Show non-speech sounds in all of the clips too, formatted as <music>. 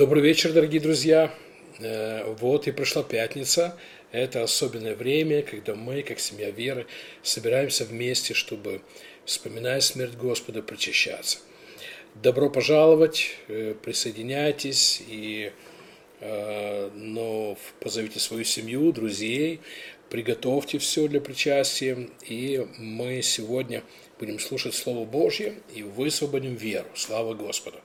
Добрый вечер, дорогие друзья. Э, вот и пришла пятница. Это особенное время, когда мы, как семья веры, собираемся вместе, чтобы, вспоминая смерть Господа, причащаться. Добро пожаловать, э, присоединяйтесь и э, но позовите свою семью, друзей, приготовьте все для причастия, и мы сегодня будем слушать Слово Божье и высвободим веру. Слава Господу!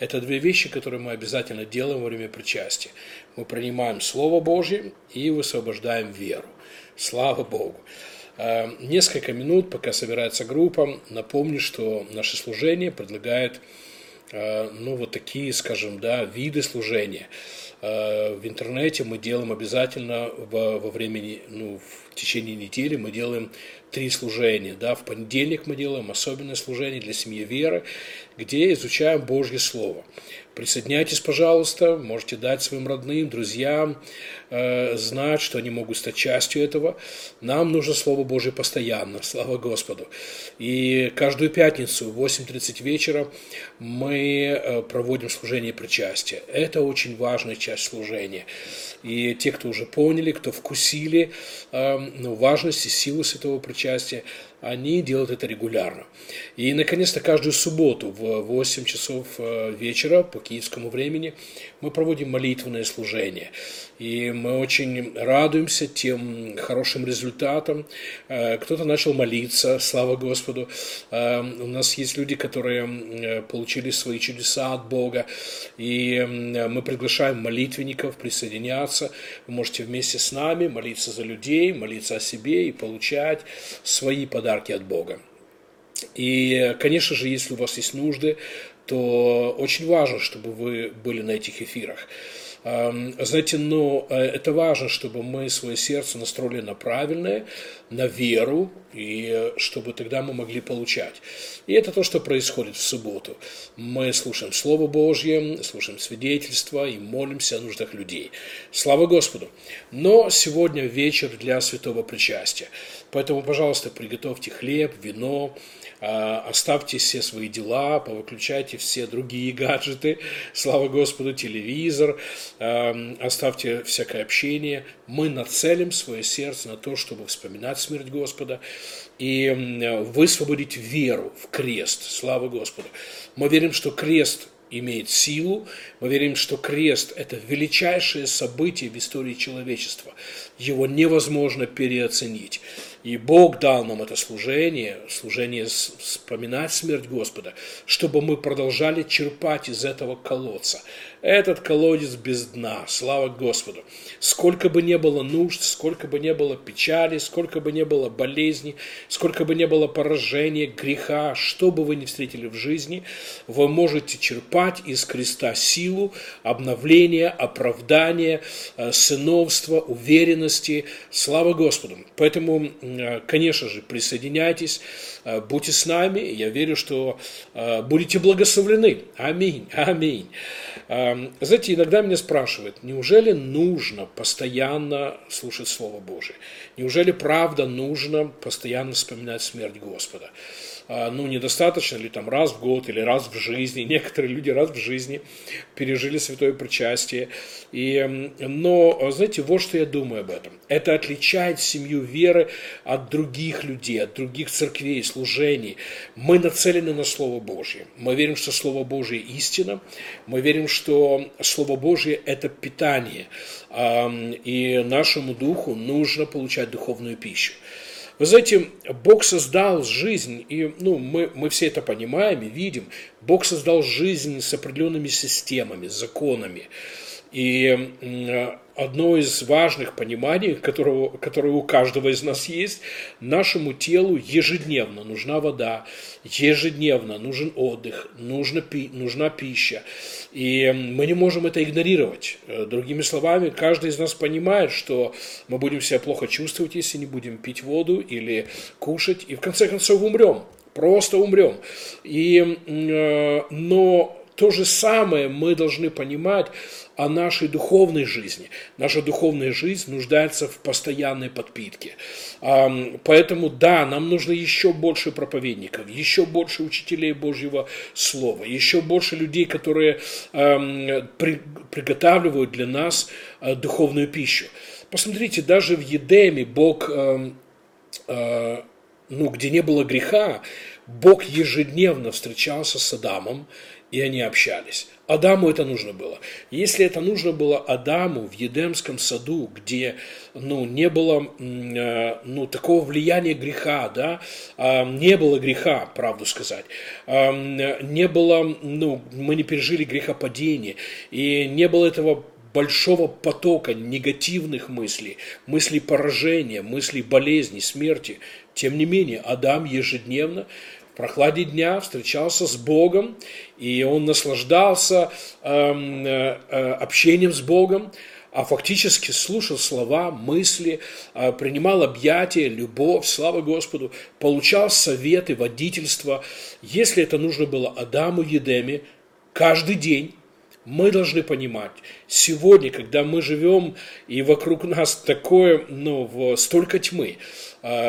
Это две вещи, которые мы обязательно делаем во время причастия. Мы принимаем Слово Божье и высвобождаем веру. Слава Богу! Э, несколько минут, пока собирается группа, напомню, что наше служение предлагает э, ну, вот такие, скажем, да, виды служения – в интернете мы делаем обязательно во, во времени, ну, в течение недели мы делаем три служения. Да? В понедельник мы делаем особенное служение для семьи веры, где изучаем Божье Слово. Присоединяйтесь, пожалуйста, можете дать своим родным, друзьям э, знать, что они могут стать частью этого. Нам нужно Слово Божье постоянно, слава Господу. И каждую пятницу в 8.30 вечера мы э, проводим служение причастия. Это очень важная часть служения. И те, кто уже поняли, кто вкусили э, важность и силу святого причастия, они делают это регулярно. И, наконец-то, каждую субботу в 8 часов э, вечера по киевскому времени мы проводим молитвенное служение. И мы очень радуемся тем хорошим результатам. Э, кто-то начал молиться, слава Господу. Э, у нас есть люди, которые получили свои чудеса от Бога. И мы приглашаем молитвенников присоединяться. Вы можете вместе с нами молиться за людей, молиться о себе и получать свои подарки подарки от Бога. И, конечно же, если у вас есть нужды, то очень важно, чтобы вы были на этих эфирах. Знаете, но э, это важно, чтобы мы свое сердце настроили на правильное, на веру, и чтобы тогда мы могли получать. И это то, что происходит в субботу. Мы слушаем Слово Божье, слушаем свидетельства и молимся о нуждах людей. Слава Господу! Но сегодня вечер для святого причастия. Поэтому, пожалуйста, приготовьте хлеб, вино, а, оставьте все свои дела, повыключайте все другие <laughs> гаджеты, слава Господу, телевизор, оставьте всякое общение. Мы нацелим свое сердце на то, чтобы вспоминать смерть Господа и высвободить веру в крест, слава Господу. Мы верим, что крест имеет силу. Мы верим, что крест – это величайшее событие в истории человечества. Его невозможно переоценить. И Бог дал нам это служение, служение вспоминать смерть Господа, чтобы мы продолжали черпать из этого колодца. Этот колодец без дна, слава Господу. Сколько бы не было нужд, сколько бы не было печали, сколько бы не было болезней, сколько бы не было поражения, греха, что бы вы ни встретили в жизни, вы можете черпать из креста силу, обновление, оправдание, э, сыновство, уверенности. Слава Господу. Поэтому конечно же, присоединяйтесь, э, будьте с нами. Я верю, что э, будете благословлены. Аминь, аминь. Знаете, иногда меня спрашивают, неужели нужно постоянно слушать Слово Божие? Неужели правда нужно постоянно вспоминать смерть Господа? А, ну, недостаточно ли там раз в год или раз в жизни. <laughs> Некоторые люди раз в жизни пережили святое причастие. И, но, знаете, вот что я думаю об этом. Это отличает семью веры от других людей, от других церквей, служений. Мы нацелены на Слово Божье. Мы верим, что Слово Божье истина. Мы верим, что Слово Божье – это питание. И нашему духу нужно получать духовную пищу. Вы знаете, Бог создал жизнь, и ну, мы, мы все это понимаем и видим. Бог создал жизнь с определенными системами, законами. И одно из важных пониманий, которого, которое у каждого из нас есть, нашему телу ежедневно нужна вода, ежедневно нужен отдых, нужна, пи, нужна пища. И мы не можем это игнорировать. Э, другими словами, каждый из нас понимает, что мы будем себя плохо чувствовать, если не будем пить воду или кушать, и в конце концов умрем. Просто умрем. И, э, но то же самое мы должны понимать о нашей духовной жизни. Наша духовная жизнь нуждается в постоянной подпитке. Поэтому, да, нам нужно еще больше проповедников, еще больше учителей Божьего Слова, еще больше людей, которые приготавливают для нас э, духовную пищу. Посмотрите, даже в Едеме Бог, э, ну, где не было греха, Бог ежедневно встречался с Адамом, и они общались. Адаму это нужно было. Если это нужно было Адаму в Едемском саду, где ну, не было э, ну, такого влияния греха, да, а, не было греха, правду сказать, а, не было, ну, мы не пережили грехопадение, и не было этого большого потока негативных мыслей, мыслей поражения, мыслей болезни, смерти. Тем не менее, Адам ежедневно прохладе дня встречался с Богом, и он наслаждался эм, э, э, общением с Богом, а фактически слушал слова, мысли, э, принимал объятия, любовь, слава Господу, получал советы, водительство. Если это нужно было Адаму Едеме, каждый день мы должны понимать, сегодня, когда мы живем, и вокруг нас такое, ну, столько тьмы,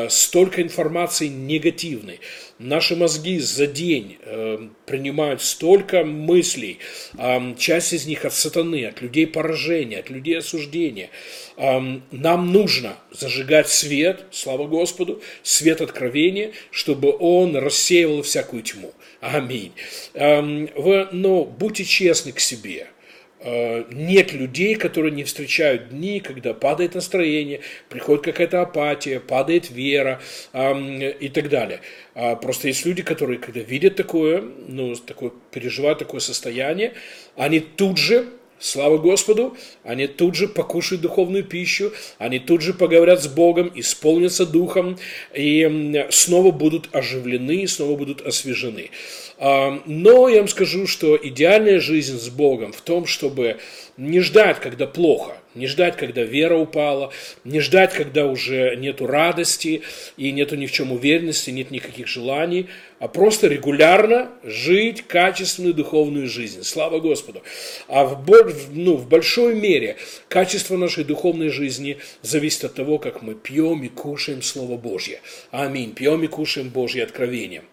столько информации негативной. Наши мозги за день э, принимают столько мыслей, э, часть из них от сатаны, от людей поражения, от людей осуждения. Нам нужно зажигать свет, слава Господу, свет откровения, чтобы он рассеивал всякую тьму. Аминь. Но будьте честны к себе – нет людей, которые не встречают дни, когда падает настроение, приходит какая-то апатия, падает вера и так далее. А просто есть люди, которые, когда видят такое, ну, такое, переживают такое состояние, они тут же Слава Господу, они тут же покушают духовную пищу, они тут же поговорят с Богом, исполнятся Духом и снова будут оживлены, снова будут освежены. Но я вам скажу, что идеальная жизнь с Богом в том, чтобы не ждать, когда плохо, не ждать, когда вера упала, не ждать, когда уже нету радости и нету ни в чем уверенности, нет никаких желаний, а просто регулярно жить качественную духовную жизнь. Слава Господу. А в, ну, в большой мере качество нашей духовной жизни зависит от того, как мы пьем и кушаем Слово Божье. Аминь. Пьем и кушаем Божье откровение.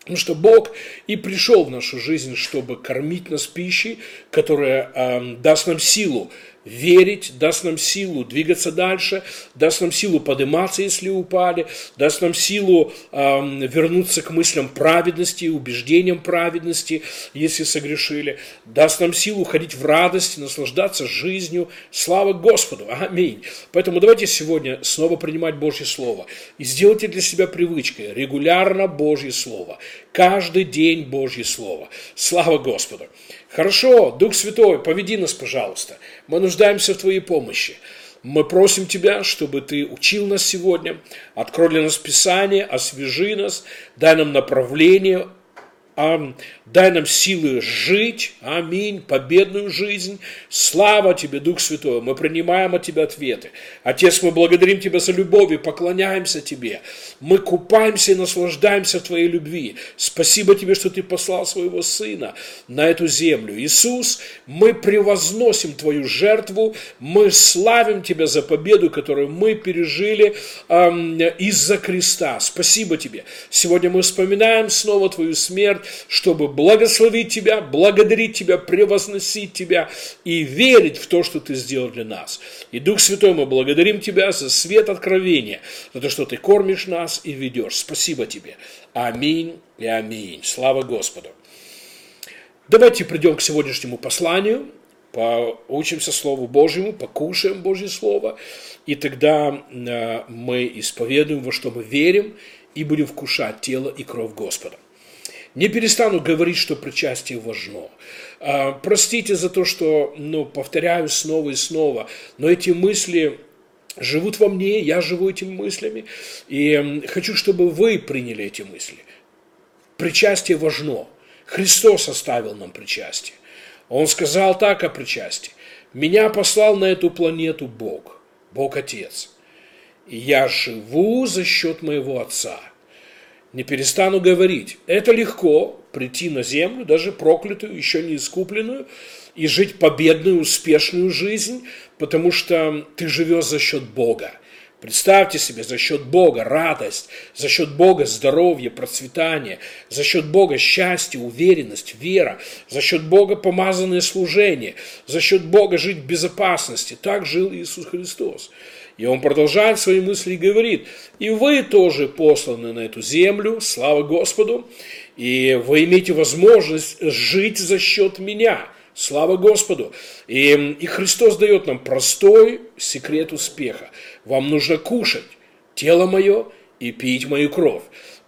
Потому что Бог и пришел в нашу жизнь, чтобы кормить нас пищей, которая э, даст нам силу верить, даст нам силу двигаться дальше, даст нам силу подниматься, если упали, даст нам силу э, вернуться к мыслям праведности, убеждениям праведности, если согрешили, даст нам силу ходить в радости, наслаждаться жизнью. Слава Господу! Аминь! Поэтому давайте сегодня снова принимать Божье Слово и сделайте для себя привычкой регулярно Божье Слово, каждый день Божье Слово. Слава Господу! Хорошо, Дух Святой, поведи нас, пожалуйста. Мы нуждаемся в Твоей помощи. Мы просим Тебя, чтобы Ты учил нас сегодня, открой для нас Писание, освежи нас, дай нам направление, дай нам силы жить, аминь, победную жизнь. Слава Тебе, Дух Святой, мы принимаем от Тебя ответы. Отец, мы благодарим Тебя за любовь и поклоняемся Тебе. Мы купаемся и наслаждаемся Твоей любви. Спасибо Тебе, что Ты послал Своего Сына на эту землю. Иисус, мы превозносим Твою жертву, мы славим Тебя за победу, которую мы пережили эм, из-за креста. Спасибо Тебе. Сегодня мы вспоминаем снова Твою смерть, чтобы благословить Тебя, благодарить Тебя, превозносить Тебя и верить в то, что Ты сделал для нас. И Дух Святой, мы благодарим Тебя за свет откровения, за то, что Ты кормишь нас и ведешь. Спасибо Тебе. Аминь и аминь. Слава Господу. Давайте придем к сегодняшнему посланию, поучимся Слову Божьему, покушаем Божье Слово, и тогда э, мы исповедуем, во что мы верим, и будем вкушать тело и кровь Господа. Не перестану говорить, что причастие важно. А, простите за то, что ну, повторяю снова и снова, но эти мысли живут во мне, я живу этими мыслями, и хочу, чтобы вы приняли эти мысли. Причастие важно. Христос оставил нам причастие. Он сказал так о причастии. «Меня послал на эту планету Бог, Бог Отец, и я живу за счет моего Отца». Не перестану говорить. Это легко прийти на землю, даже проклятую, еще не искупленную, и жить победную, успешную жизнь, потому что ты живешь за счет Бога. Представьте себе, за счет Бога радость, за счет Бога здоровье, процветание, за счет Бога счастье, уверенность, вера, за счет Бога помазанное служение, за счет Бога жить в безопасности. Так жил Иисус Христос. И он продолжает свои мысли и говорит, и вы тоже посланы на эту землю, слава Господу, и вы имеете возможность жить за счет меня – Слава Господу! И, и Христос дает нам простой секрет успеха. Вам нужно кушать тело мое и пить мою кровь.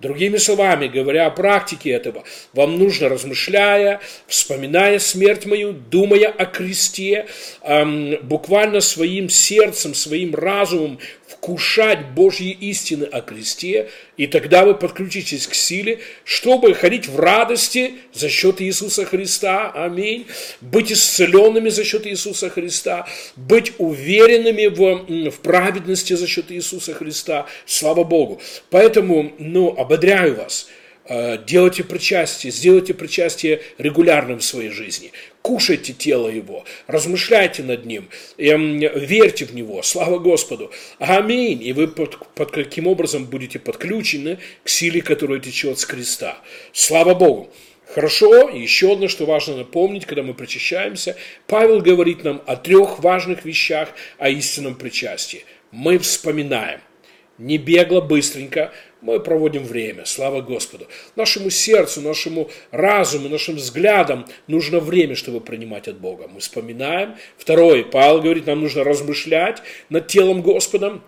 Другими словами, говоря о практике этого, вам нужно, размышляя, вспоминая смерть мою, думая о кресте, эм, буквально своим сердцем, своим разумом вкушать Божьи истины о кресте, и тогда вы подключитесь к силе, чтобы ходить в радости за счет Иисуса Христа, аминь, быть исцеленными за счет Иисуса Христа, быть уверенными в, в праведности за счет Иисуса Христа, слава Богу. Поэтому, ну, ободряю вас – делайте причастие, сделайте причастие регулярным в своей жизни. Кушайте тело его, размышляйте над ним, эм, верьте в него, слава Господу. Аминь. И вы под, под каким образом будете подключены к силе, которая течет с креста. Слава Богу. Хорошо, еще одно, что важно напомнить, когда мы причащаемся, Павел говорит нам о трех важных вещах о истинном причастии. Мы вспоминаем, не бегло, быстренько, мы проводим время, слава Господу. Нашему сердцу, нашему разуму, нашим взглядам нужно время, чтобы принимать от Бога. Мы вспоминаем. Второе, Павел говорит, нам нужно размышлять над телом Господом,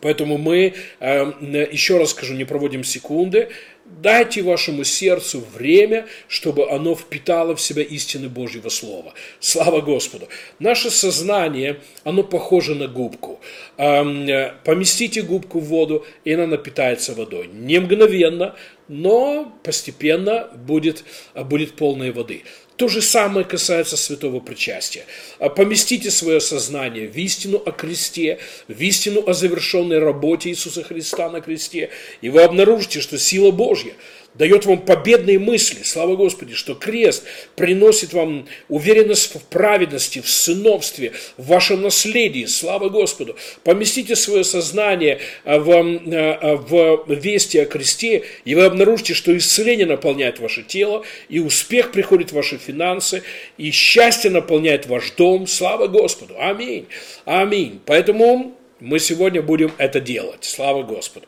Поэтому мы, э, еще раз скажу, не проводим секунды, Дайте вашему сердцу время, чтобы оно впитало в себя истины Божьего Слова. Слава Господу! Наше сознание, оно похоже на губку. Поместите губку в воду, и она напитается водой. Не мгновенно, но постепенно будет, будет полной воды. То же самое касается святого причастия. А поместите свое сознание в истину о кресте, в истину о завершенной работе Иисуса Христа на кресте, и вы обнаружите, что сила Божья – дает вам победные мысли, слава Господи, что крест приносит вам уверенность в праведности, в сыновстве, в вашем наследии, слава Господу. Поместите свое сознание а, в, а, в вести о кресте, и вы обнаружите, что исцеление наполняет ваше тело, и успех приходит в ваши финансы, и счастье наполняет ваш дом, слава Господу. Аминь. Аминь. Поэтому мы сегодня будем это делать. Слава Господу.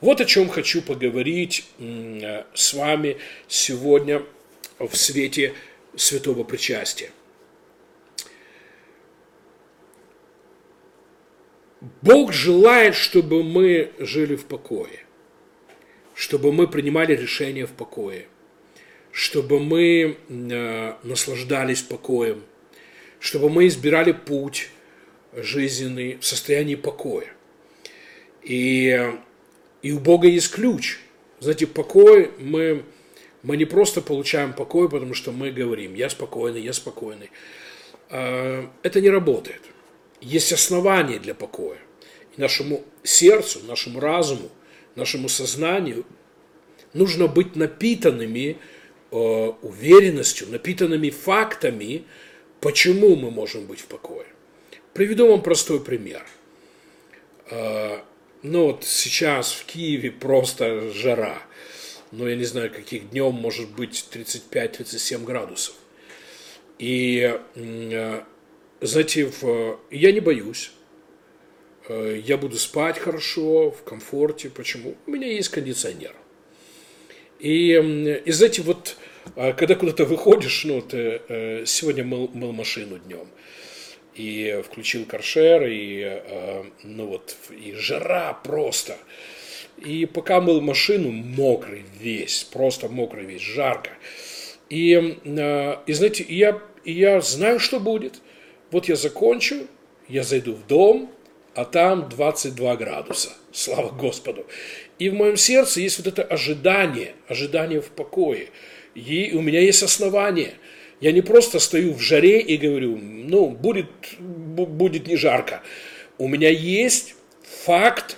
Вот о чем хочу поговорить с вами сегодня в свете святого причастия. Бог желает, чтобы мы жили в покое, чтобы мы принимали решения в покое, чтобы мы э, наслаждались покоем, чтобы мы избирали путь жизненный в состоянии покоя. И и у Бога есть ключ. Знаете, покой мы, мы не просто получаем покой, потому что мы говорим, я спокойный, я спокойный. А, это не работает. Есть основания для покоя. И нашему сердцу, нашему разуму, нашему сознанию нужно быть напитанными э, уверенностью, напитанными фактами, почему мы можем быть в покое. Приведу вам простой пример. А, ну вот сейчас в Киеве просто жара. Ну, я не знаю, каких днем может быть 35-37 градусов. И, э, знаете, я не боюсь. Э, я буду спать хорошо, в комфорте. Почему? У меня есть кондиционер. И, и знаете, вот э, когда куда-то выходишь, ну, ты сегодня мыл, мыл машину днем, и включил каршер, и, э, ну вот, и жара просто. И пока мыл машину, мокрый весь, просто мокрый весь, жарко. И, э, и знаете, я, я знаю, что будет. Вот я закончу, я зайду в дом, а там 22 градуса. Слава Господу. И в моем сердце есть вот это ожидание, ожидание в покое. И у меня есть основание – я не просто стою в жаре и говорю, ну, будет, будет не жарко. У меня есть факт,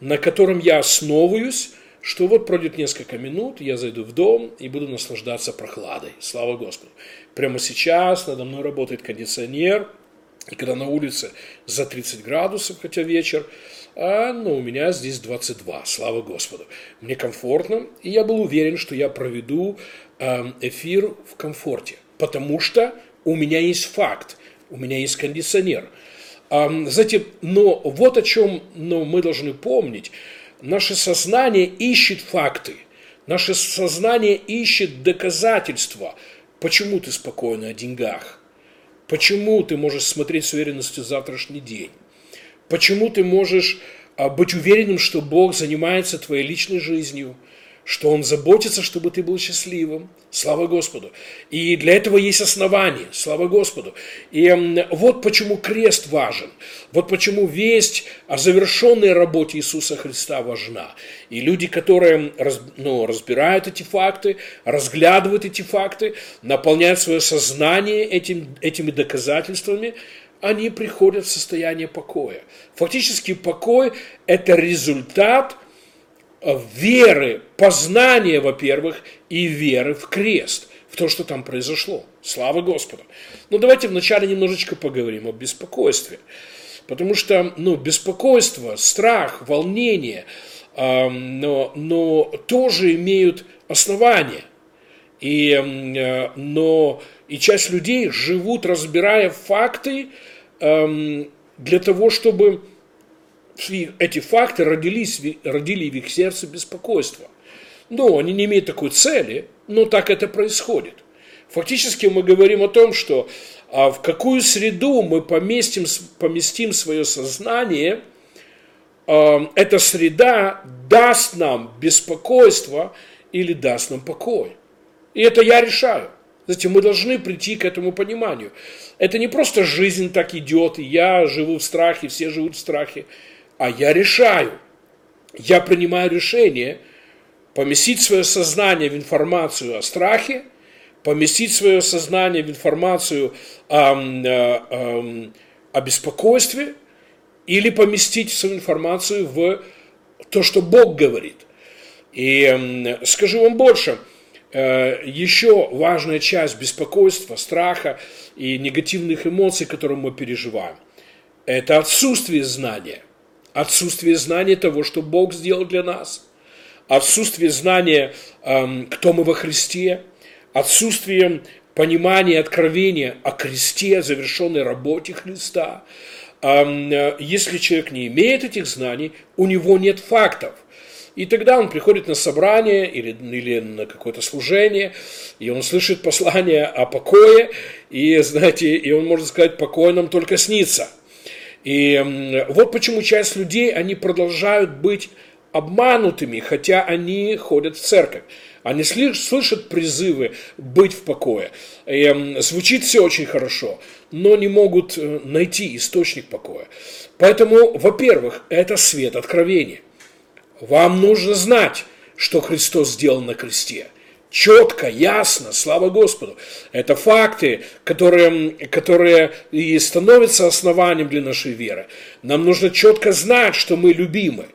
на котором я основываюсь, что вот пройдет несколько минут, я зайду в дом и буду наслаждаться прохладой. Слава Господу. Прямо сейчас надо мной работает кондиционер, и когда на улице за 30 градусов, хотя вечер, а ну, у меня здесь 22, слава Господу. Мне комфортно, и я был уверен, что я проведу эм, эфир в комфорте, потому что у меня есть факт, у меня есть кондиционер. Знаете, но вот о чем но мы должны помнить – Наше сознание ищет факты, наше сознание ищет доказательства, почему ты спокойно о деньгах, почему ты можешь смотреть с уверенностью завтрашний день, почему ты можешь а, быть уверенным, что Бог занимается твоей личной жизнью – что Он заботится, чтобы ты был счастливым. Слава Господу. И для этого есть основания. Слава Господу. И вот почему крест важен. Вот почему весть о завершенной работе Иисуса Христа важна. И люди, которые ну, разбирают эти факты, разглядывают эти факты, наполняют свое сознание этим, этими доказательствами, они приходят в состояние покоя. Фактически покой – это результат – веры, познания, во-первых, и веры в крест, в то, что там произошло. Слава Господу. Но давайте вначале немножечко поговорим о беспокойстве. Потому что ну, беспокойство, страх, волнение, э, но, но тоже имеют основания. И, э, но и часть людей живут, разбирая факты э, для того, чтобы эти факты родились, родили в их сердце беспокойство. Но они не имеют такой цели, но так это происходит. Фактически мы говорим о том, что а в какую среду мы поместим, поместим свое сознание, а, эта среда даст нам беспокойство или даст нам покой. И это я решаю. Затем мы должны прийти к этому пониманию. Это не просто жизнь так идет, и я живу в страхе, все живут в страхе а я решаю. Я принимаю решение поместить свое сознание в информацию о страхе, поместить свое сознание в информацию о, о, о, о беспокойстве или поместить свою информацию в то, что Бог говорит. И скажу вам больше, э, еще важная часть беспокойства, страха и негативных эмоций, которые мы переживаем, это отсутствие знания отсутствие знания того, что Бог сделал для нас, отсутствие знания, эм, кто мы во Христе, отсутствие понимания, откровения о кресте, о завершенной работе Христа. Эм, если человек не имеет этих знаний, у него нет фактов. И тогда он приходит на собрание или, или на какое-то служение, и он слышит послание о покое, и, знаете, и он может сказать, покой нам только снится – и вот почему часть людей, они продолжают быть обманутыми, хотя они ходят в церковь. Они слышат призывы быть в покое. И звучит все очень хорошо, но не могут э, найти источник покоя. Поэтому, во-первых, это свет откровения. Вам нужно знать, что Христос сделал на кресте – четко, ясно, слава Господу. Это факты, которые, которые и становятся основанием для нашей веры. Нам нужно четко знать, что мы любимы.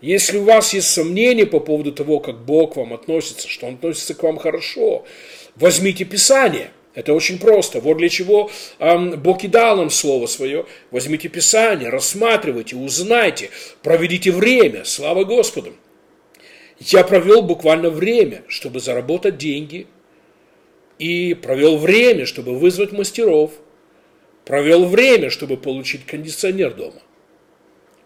Если у вас есть сомнения по поводу того, как Бог к вам относится, что Он относится к вам хорошо, возьмите Писание. Это очень просто. Вот для чего Бог и дал нам Слово Свое. Возьмите Писание, рассматривайте, узнайте, проведите время. Слава Господу. Я провел буквально время, чтобы заработать деньги, и провел время, чтобы вызвать мастеров, провел время, чтобы получить кондиционер дома.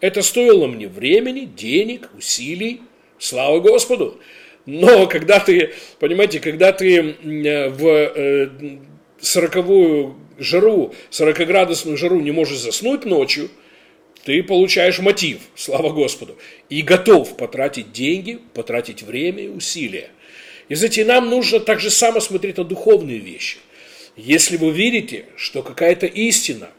Это стоило мне времени, денег, усилий, слава Господу. Но когда ты, понимаете, когда ты в 40 э, жару, 40-градусную жару не можешь заснуть ночью – ты получаешь мотив, слава Господу, и готов потратить деньги, потратить время и усилия. И знаете, нам нужно так же само смотреть на духовные вещи. Если вы видите, что какая-то истина,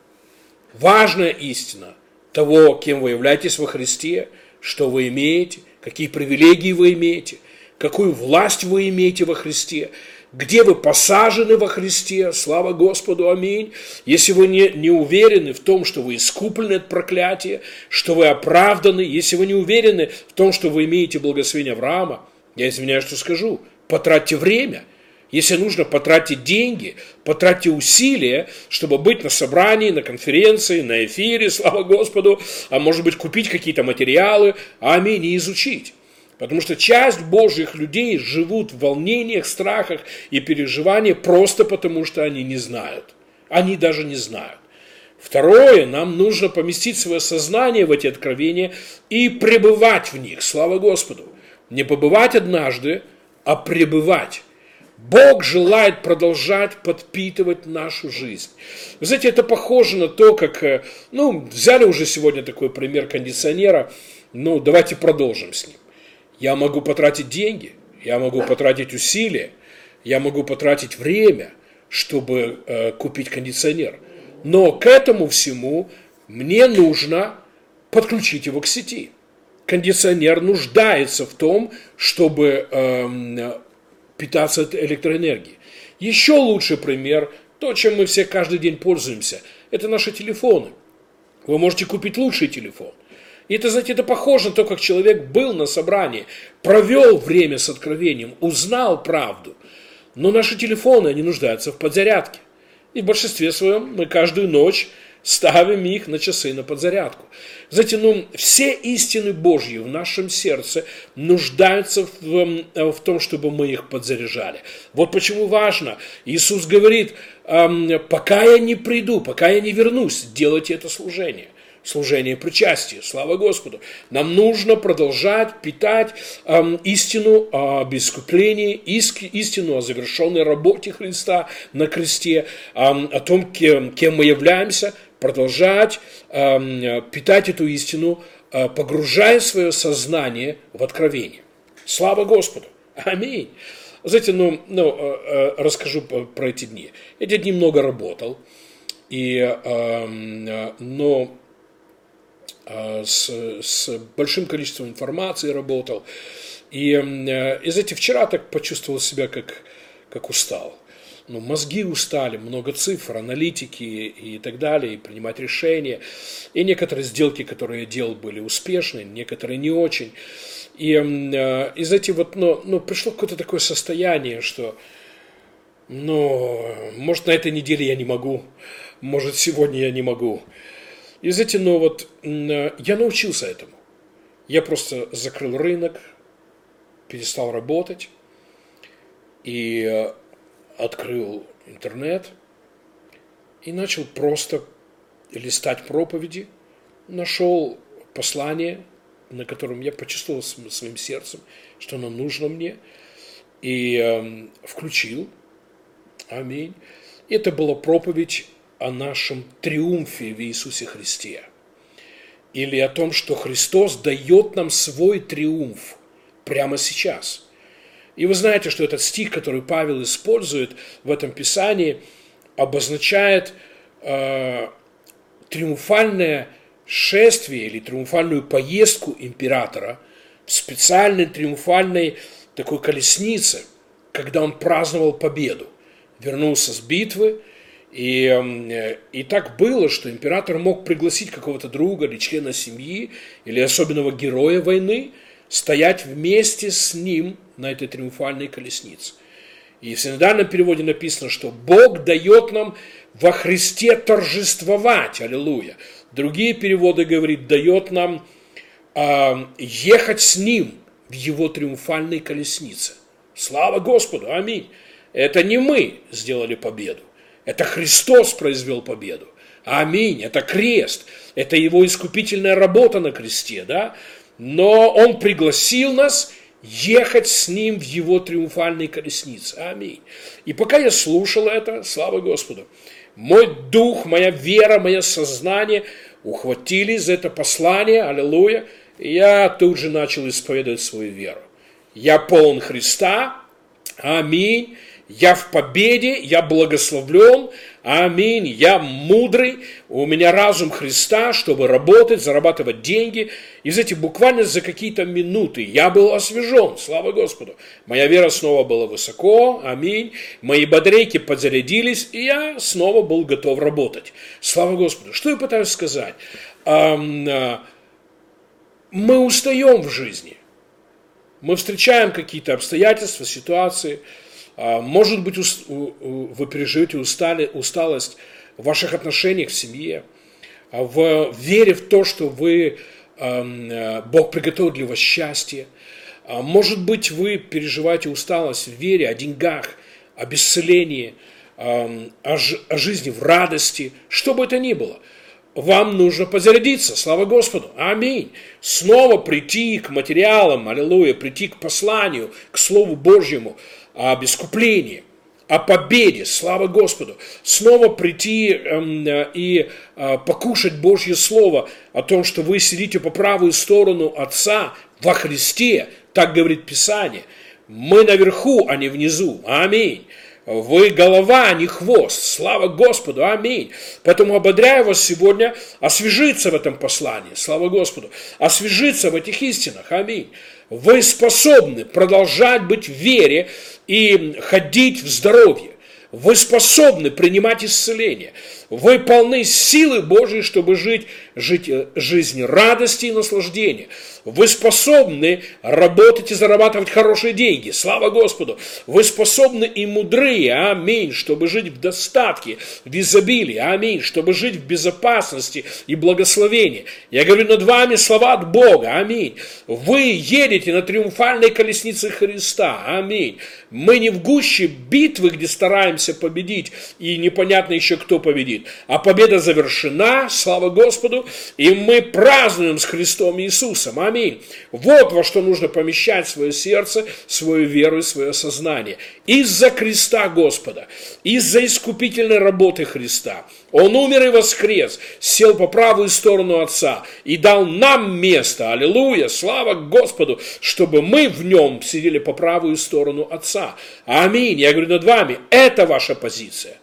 важная истина того, кем вы являетесь во Христе, что вы имеете, какие привилегии вы имеете, какую власть вы имеете во Христе, где вы посажены во Христе, слава Господу, аминь. Если вы не, не уверены в том, что вы искуплены от проклятия, что вы оправданы, если вы не уверены в том, что вы имеете благословение Авраама, я извиняюсь, что скажу, потратьте время – если нужно, потратьте деньги, потратьте усилия, чтобы быть на собрании, на конференции, на эфире, <laughs> слава Господу, а может быть купить какие-то материалы, аминь, и изучить. Потому что часть Божьих людей живут в волнениях, страхах и переживаниях просто потому, что они не знают. Они даже не знают. Второе, нам нужно поместить свое сознание в эти откровения и пребывать в них. Слава Господу. Не побывать однажды, а пребывать. Бог желает продолжать подпитывать нашу жизнь. Вы знаете, это похоже на то, как, э, ну, взяли уже сегодня такой пример кондиционера, ну, давайте продолжим с ним. Я могу потратить деньги, я могу потратить усилия, я могу потратить время, чтобы э, купить кондиционер. Но к этому всему мне нужно подключить его к сети. Кондиционер нуждается в том, чтобы э, питаться от электроэнергии. Еще лучший пример, то, чем мы все каждый день пользуемся, это наши телефоны. Вы можете купить лучший телефон. И это, знаете, это похоже на то, как человек был на собрании, провел время с откровением, узнал правду. Но наши телефоны, они нуждаются в подзарядке. И в большинстве своем мы каждую ночь ставим их на часы на подзарядку. Знаете, ну, все истины Божьи в нашем сердце нуждаются в, в том, чтобы мы их подзаряжали. Вот почему важно. Иисус говорит, пока я не приду, пока я не вернусь, делайте это служение служение причастия. Слава Господу. Нам нужно продолжать питать эм, истину об искуплении, иск, истину о завершенной работе Христа на кресте, эм, о том, кем, кем мы являемся, продолжать э, питать эту истину, э, погружая свое сознание в откровение. Слава Господу! Аминь! Знаете, ну, ну э, э расскажу про эти дни. Эти дни много работал, и, эм, э, но с, с большим количеством информации работал. И, э, и знаете, вчера так почувствовал себя, как, как устал ну, мозги устали, много цифр, аналитики и так далее, и принимать решения. И некоторые сделки, которые я делал, были успешны, некоторые не очень. И э, из этих вот, ну, ну, пришло какое-то такое состояние, что, ну, может, на этой неделе я не могу, может, сегодня я не могу. И знаете, ну вот, э, я научился этому. Я просто закрыл рынок, перестал работать, и э, открыл интернет и начал просто листать проповеди, нашел послание, на котором я почувствовал своим сердцем, что оно нужно мне, и э, включил. Аминь. Это была проповедь о нашем триумфе в Иисусе Христе. Или о том, что Христос дает нам свой триумф прямо сейчас – и вы знаете, что этот стих, который Павел использует в этом писании, обозначает э, триумфальное шествие или триумфальную поездку императора в специальной триумфальной такой колеснице, когда он праздновал победу. Вернулся с битвы, и, э, и так было, что император мог пригласить какого-то друга или члена семьи, или особенного героя войны, стоять вместе с ним на этой триумфальной колеснице. И в синодальном переводе написано, что Бог дает нам во Христе торжествовать, аллилуйя. Другие переводы говорят, дает нам э, ехать с Ним в Его триумфальной колеснице. Слава Господу, аминь. Это не мы сделали победу, это Христос произвел победу. Аминь, это крест, это Его искупительная работа на кресте, да? Но Он пригласил нас ехать с ним в его триумфальной колеснице. Аминь. И пока я слушал это, слава Господу, мой дух, моя вера, мое сознание ухватились за это послание, аллилуйя, и я тут же начал исповедовать свою веру. Я полон Христа, аминь, я в победе, я благословлен, Аминь. Я мудрый, у меня разум Христа, чтобы работать, зарабатывать деньги. И знаете, буквально за какие-то минуты я был освежен, слава Господу. Моя вера снова была высоко, аминь. Мои батарейки подзарядились, и я снова был готов работать. Слава Господу. Что я пытаюсь сказать? А, мы устаем в жизни. Мы встречаем какие-то обстоятельства, ситуации. А, может быть, вы переживете устали, усталость в ваших отношениях в семье, а, в вере в то, что вы, э, Бог приготовил для вас счастье. А, может быть, вы переживаете усталость в вере о деньгах, о бесцелении, о, о жизни в радости, что бы это ни было – вам нужно позарядиться, слава Господу, аминь. Снова прийти к материалам, аллилуйя, прийти к посланию, к Слову Божьему об искуплении, о победе, слава Господу. Снова прийти эм, и э, покушать Божье Слово о том, что вы сидите по правую сторону Отца во Христе, так говорит Писание. Мы наверху, а не внизу. Аминь. Вы голова, а не хвост. Слава Господу. Аминь. Поэтому ободряю вас сегодня освежиться в этом послании. Слава Господу. Освежиться в этих истинах. Аминь. Вы способны продолжать быть в вере и ходить в здоровье. Вы способны принимать исцеление. Вы полны силы Божьей, чтобы жить, жить э, жизнь радости и наслаждения. Вы способны работать и зарабатывать хорошие деньги. Слава Господу. Вы способны и мудрые. Аминь. Чтобы жить в достатке, в изобилии. Аминь. Чтобы жить в безопасности и благословении. Я говорю над вами слова от Бога. Аминь. Вы едете на триумфальной колеснице Христа. Аминь. Мы не в гуще битвы, где стараемся победить, и непонятно еще кто победит. А победа завершена, слава Господу, и мы празднуем с Христом Иисусом. Аминь. Вот во что нужно помещать свое сердце, свою веру и свое сознание. Из-за креста Господа, из-за искупительной работы Христа. Он умер и воскрес, сел по правую сторону Отца и дал нам место, аллилуйя, слава Господу, чтобы мы в нем сидели по правую сторону Отца. Аминь. Я говорю над вами, это ваша позиция.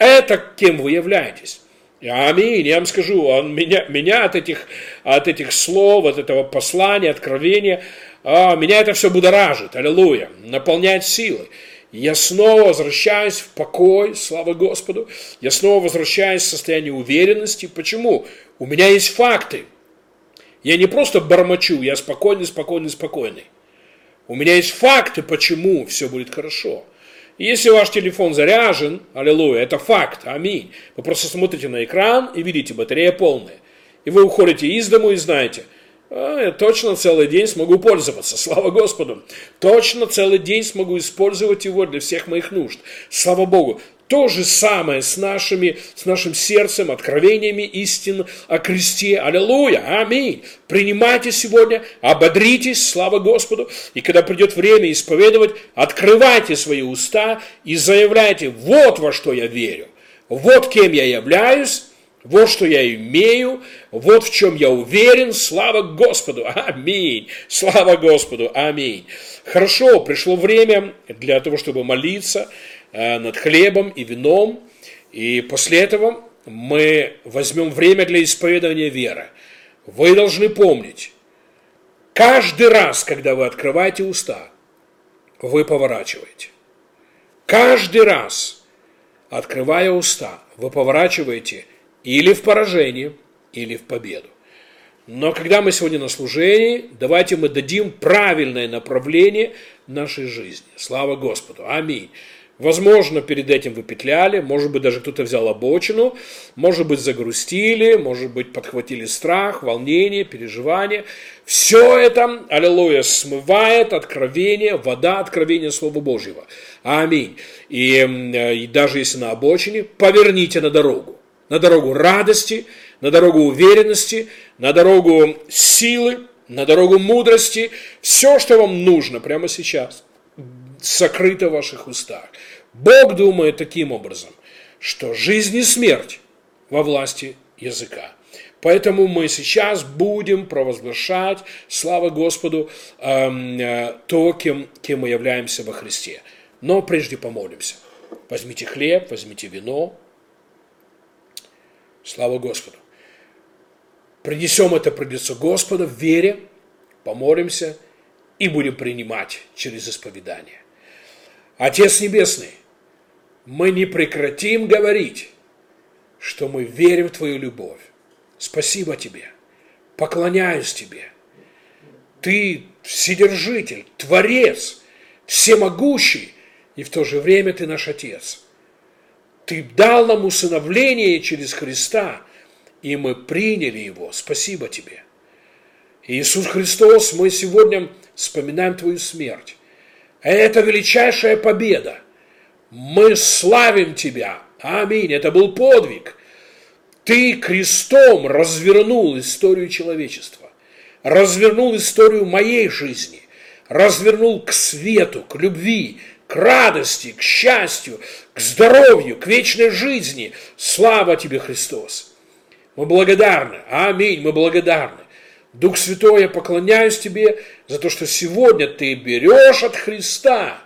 Это кем вы являетесь. Аминь. Я вам скажу, он меня, меня от, этих, от этих слов, от этого послания, откровения, а, меня это все будоражит, аллилуйя, наполняет силой. Я снова возвращаюсь в покой, слава Господу. Я снова возвращаюсь в состояние уверенности. Почему? У меня есть факты. Я не просто бормочу, я спокойный, спокойный, спокойный. У меня есть факты, почему все будет хорошо. Если ваш телефон заряжен, аллилуйя, это факт, аминь. Вы просто смотрите на экран и видите, батарея полная. И вы уходите из дому и знаете, а, я точно целый день смогу пользоваться, слава Господу. Точно целый день смогу использовать его для всех моих нужд. Слава Богу. То же самое с, нашими, с нашим сердцем, откровениями истин о кресте. Аллилуйя, аминь. Принимайте сегодня, ободритесь, слава Господу. И когда придет время исповедовать, открывайте свои уста и заявляйте, вот во что я верю, вот кем я являюсь, вот что я имею, вот в чем я уверен, слава Господу, аминь, слава Господу, аминь. Хорошо, пришло время для того, чтобы молиться, над хлебом и вином. И после этого мы возьмем время для исповедования веры. Вы должны помнить, каждый раз, когда вы открываете уста, вы поворачиваете. Каждый раз, открывая уста, вы поворачиваете или в поражение, или в победу. Но когда мы сегодня на служении, давайте мы дадим правильное направление нашей жизни. Слава Господу. Аминь. Возможно, перед этим вы петляли, может быть, даже кто-то взял обочину, может быть, загрустили, может быть, подхватили страх, волнение, переживание. Все это, аллилуйя, смывает откровение, вода откровения Слова Божьего. Аминь. И, э, и даже если на обочине, поверните на дорогу. На дорогу радости, на дорогу уверенности, на дорогу силы, на дорогу мудрости. Все, что вам нужно прямо сейчас, сокрыто в ваших устах. Бог думает таким образом, что жизнь и смерть во власти языка. Поэтому мы сейчас будем провозглашать, слава Господу, эм, э, то, кем, кем мы являемся во Христе. Но прежде помолимся. Возьмите хлеб, возьмите вино. Слава Господу. Принесем это пред лицо Господа в вере, помолимся и будем принимать через исповедание. Отец Небесный, мы не прекратим говорить, что мы верим в Твою любовь. Спасибо Тебе. Поклоняюсь Тебе. Ты Вседержитель, Творец, Всемогущий, и в то же время Ты наш Отец. Ты дал нам усыновление через Христа, и мы приняли Его. Спасибо Тебе. Иисус Христос, мы сегодня вспоминаем Твою смерть. Это величайшая победа. Мы славим Тебя. Аминь. Это был подвиг. Ты крестом развернул историю человечества. Развернул историю моей жизни. Развернул к свету, к любви, к радости, к счастью, к здоровью, к вечной жизни. Слава Тебе, Христос! Мы благодарны. Аминь. Мы благодарны. Дух Святой, я поклоняюсь Тебе за то, что сегодня Ты берешь от Христа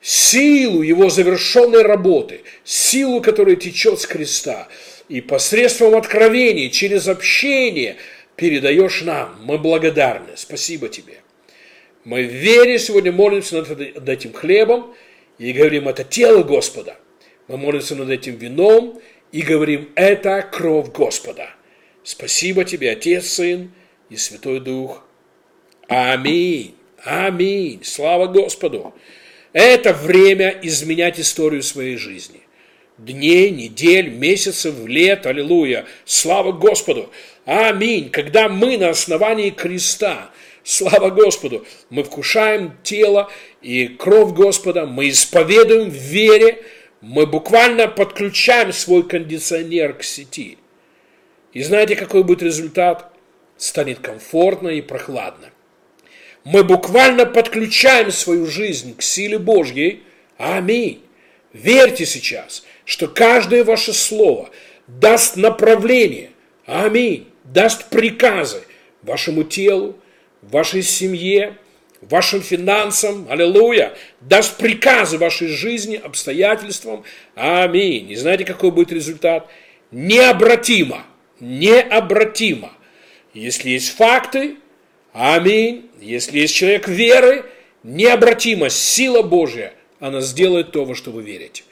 силу Его завершенной работы, силу, которая течет с креста, и посредством откровений, через общение передаешь нам. Мы благодарны. Спасибо Тебе. Мы в вере сегодня молимся над этим хлебом и говорим, это тело Господа. Мы молимся над этим вином и говорим, это кровь Господа. Спасибо тебе, Отец, Сын и Святой Дух. Аминь. Аминь. Слава Господу. Это время изменять историю своей жизни. Дней, недель, месяцев, лет. Аллилуйя. Слава Господу. Аминь. Когда мы на основании креста, слава Господу, мы вкушаем тело и кровь Господа, мы исповедуем в вере, мы буквально подключаем свой кондиционер к сети. И знаете, какой будет результат? Станет комфортно и прохладно. Мы буквально подключаем свою жизнь к силе Божьей. Аминь. Верьте сейчас, что каждое ваше слово даст направление. Аминь. Даст приказы вашему телу, вашей семье, вашим финансам, аллилуйя, даст приказы вашей жизни, обстоятельствам, аминь. И знаете, какой будет результат? Необратимо, необратимо. Если есть факты, аминь, если есть человек веры, необратимо, сила Божья, она сделает то, во что вы верите.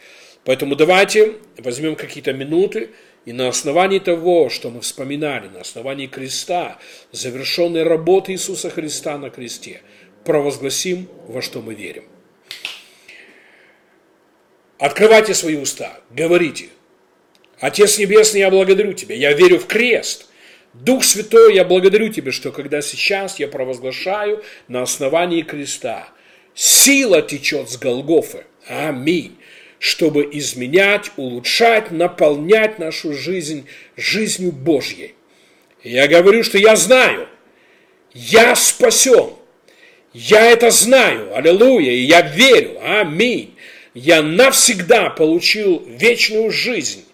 Поэтому давайте возьмем какие-то минуты, и на основании того, что мы вспоминали, на основании креста, завершенной работы Иисуса Христа на кресте – провозгласим, во что мы верим. Открывайте свои уста, говорите. Отец Небесный, я благодарю Тебя, я верю в крест. Дух Святой, я благодарю Тебя, что когда сейчас я провозглашаю на основании креста, сила течет с Голгофы. Аминь. Чтобы изменять, улучшать, наполнять нашу жизнь жизнью Божьей. я говорю, что я знаю, я спасен, я это знаю, аллилуйя, и я верю, аминь. Я навсегда получил вечную жизнь.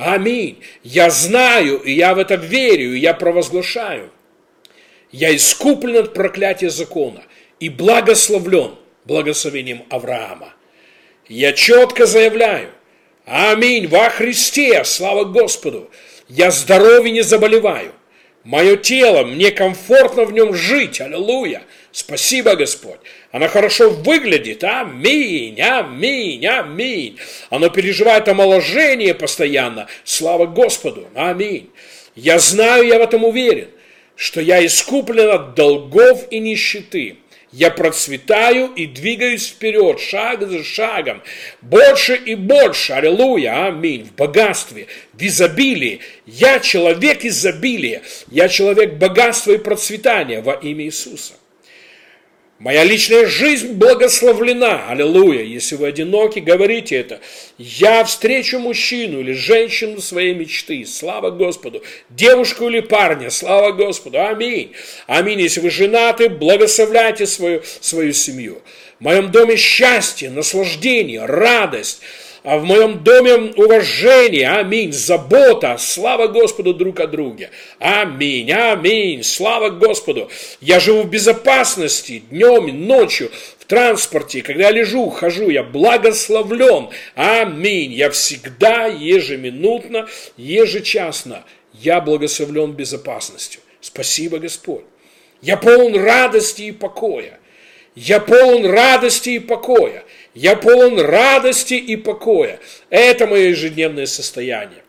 Аминь. Я знаю, и я в это верю, и я провозглашаю. Я искуплен от проклятия закона и благословлен благословением Авраама. Я четко заявляю, аминь, во Христе, слава Господу, я здоров и не заболеваю. Мое тело, мне комфортно в нем жить, аллилуйя. Спасибо, Господь. Она хорошо выглядит. Аминь, аминь, аминь. Оно переживает омоложение постоянно. Слава Господу. Аминь. Я знаю, я в этом уверен, что я искуплен от долгов и нищеты. Я процветаю и двигаюсь вперед, шаг за шагом, больше и больше, аллилуйя, аминь, в богатстве, в изобилии. Я человек изобилия, я человек богатства и процветания во имя Иисуса. Моя личная жизнь благословлена. Аллилуйя. Если вы одиноки, говорите это. Я встречу мужчину или женщину своей мечты. Слава Господу. Девушку или парня. Слава Господу. Аминь. Аминь. Если вы женаты, благословляйте свою, свою семью. В моем доме счастье, наслаждение, радость. А в моем доме уважение, аминь, забота, слава Господу друг о друге, аминь, аминь, слава Господу. Я живу в безопасности днем и ночью, в транспорте, когда я лежу, хожу, я благословлен, аминь, я всегда, ежеминутно, ежечасно, я благословлен безопасностью. Спасибо, Господь. Я полон радости и покоя. Я полон радости и покоя. Я полон радости и покоя. Это мое ежедневное состояние.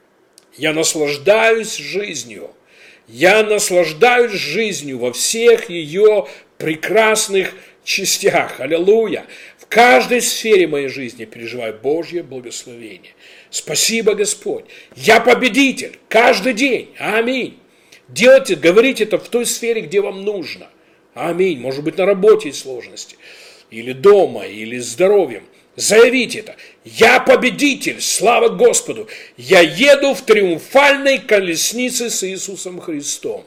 Я наслаждаюсь жизнью. Я наслаждаюсь жизнью во всех ее прекрасных частях. Аллилуйя. В каждой сфере моей жизни переживаю Божье благословение. Спасибо, Господь. Я победитель каждый день. Аминь. Делайте, говорите это в той сфере, где вам нужно. Аминь. Может быть, на работе есть сложности. Или дома, или здоровьем. Заявите это. Я победитель, слава Господу. Я еду в триумфальной колеснице с Иисусом Христом.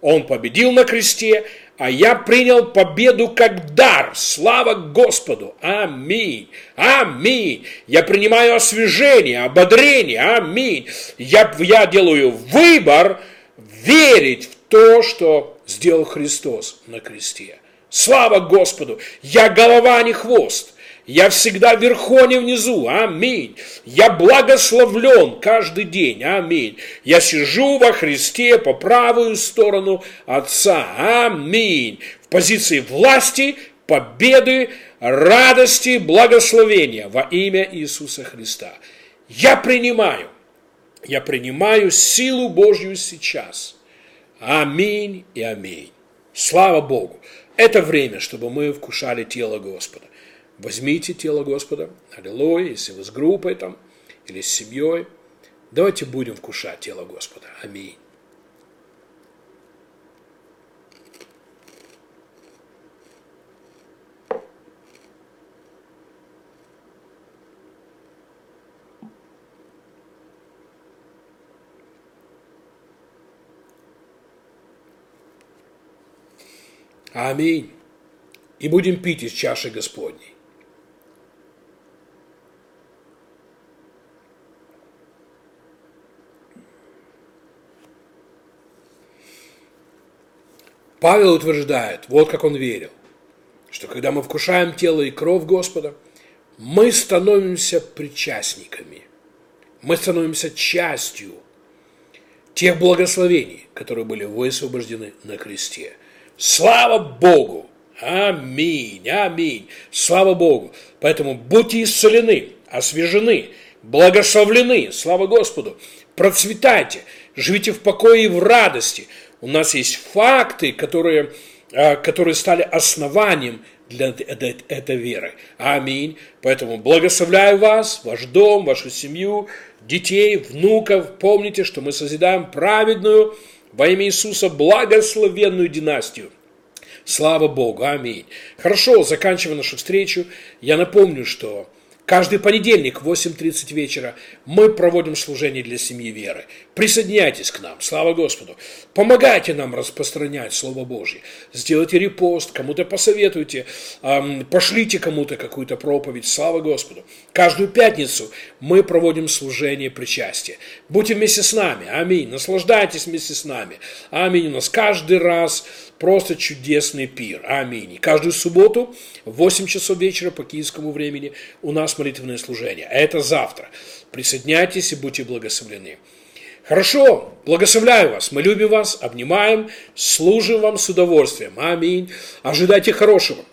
Он победил на кресте, а я принял победу как дар. Слава Господу. Аминь. Аминь. Я принимаю освежение, ободрение. Аминь. Я, я делаю выбор верить в то, что сделал Христос на кресте. Слава Господу! Я голова, а не хвост. Я всегда вверху, а не внизу. Аминь. Я благословлен каждый день. Аминь. Я сижу во Христе по правую сторону Отца. Аминь. В позиции власти, победы, радости, благословения во имя Иисуса Христа. Я принимаю я принимаю силу Божью сейчас. Аминь и аминь. Слава Богу. Это время, чтобы мы вкушали тело Господа. Возьмите тело Господа, аллилуйя, если вы с группой там, или с семьей. Давайте будем вкушать тело Господа. Аминь. Аминь. И будем пить из чаши Господней. Павел утверждает, вот как он верил, что когда мы вкушаем тело и кровь Господа, мы становимся причастниками, мы становимся частью тех благословений, которые были высвобождены на кресте. Слава Богу! Аминь, аминь. Слава Богу. Поэтому будьте исцелены, освежены, благословлены. Слава Господу. Процветайте, живите в покое и в радости. У нас есть факты, которые, а, которые стали основанием для этой веры. Аминь. Поэтому благословляю вас, ваш дом, вашу семью, детей, внуков. Помните, что мы созидаем праведную, во имя Иисуса благословенную династию. Слава Богу, аминь. Хорошо, заканчивая нашу встречу, я напомню, что Каждый понедельник в 8.30 вечера мы проводим служение для семьи веры. Присоединяйтесь к нам, слава Господу. Помогайте нам распространять Слово Божье. Сделайте репост, кому-то посоветуйте, пошлите кому-то какую-то проповедь, слава Господу. Каждую пятницу мы проводим служение причастия. Будьте вместе с нами, аминь. Наслаждайтесь вместе с нами. Аминь. У нас каждый раз Просто чудесный пир. Аминь. каждую субботу в 8 часов вечера по киевскому времени у нас молитвенное служение. А это завтра. Присоединяйтесь и будьте благословлены. Хорошо, благословляю вас. Мы любим вас, обнимаем, служим вам с удовольствием. Аминь. Ожидайте хорошего.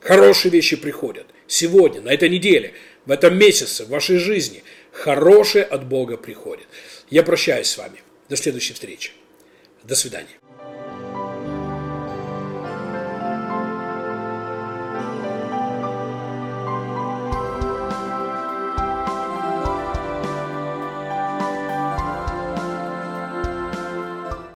Хорошие вещи приходят. Сегодня, на этой неделе, в этом месяце, в вашей жизни. Хорошее от Бога приходит. Я прощаюсь с вами. До следующей встречи. До свидания.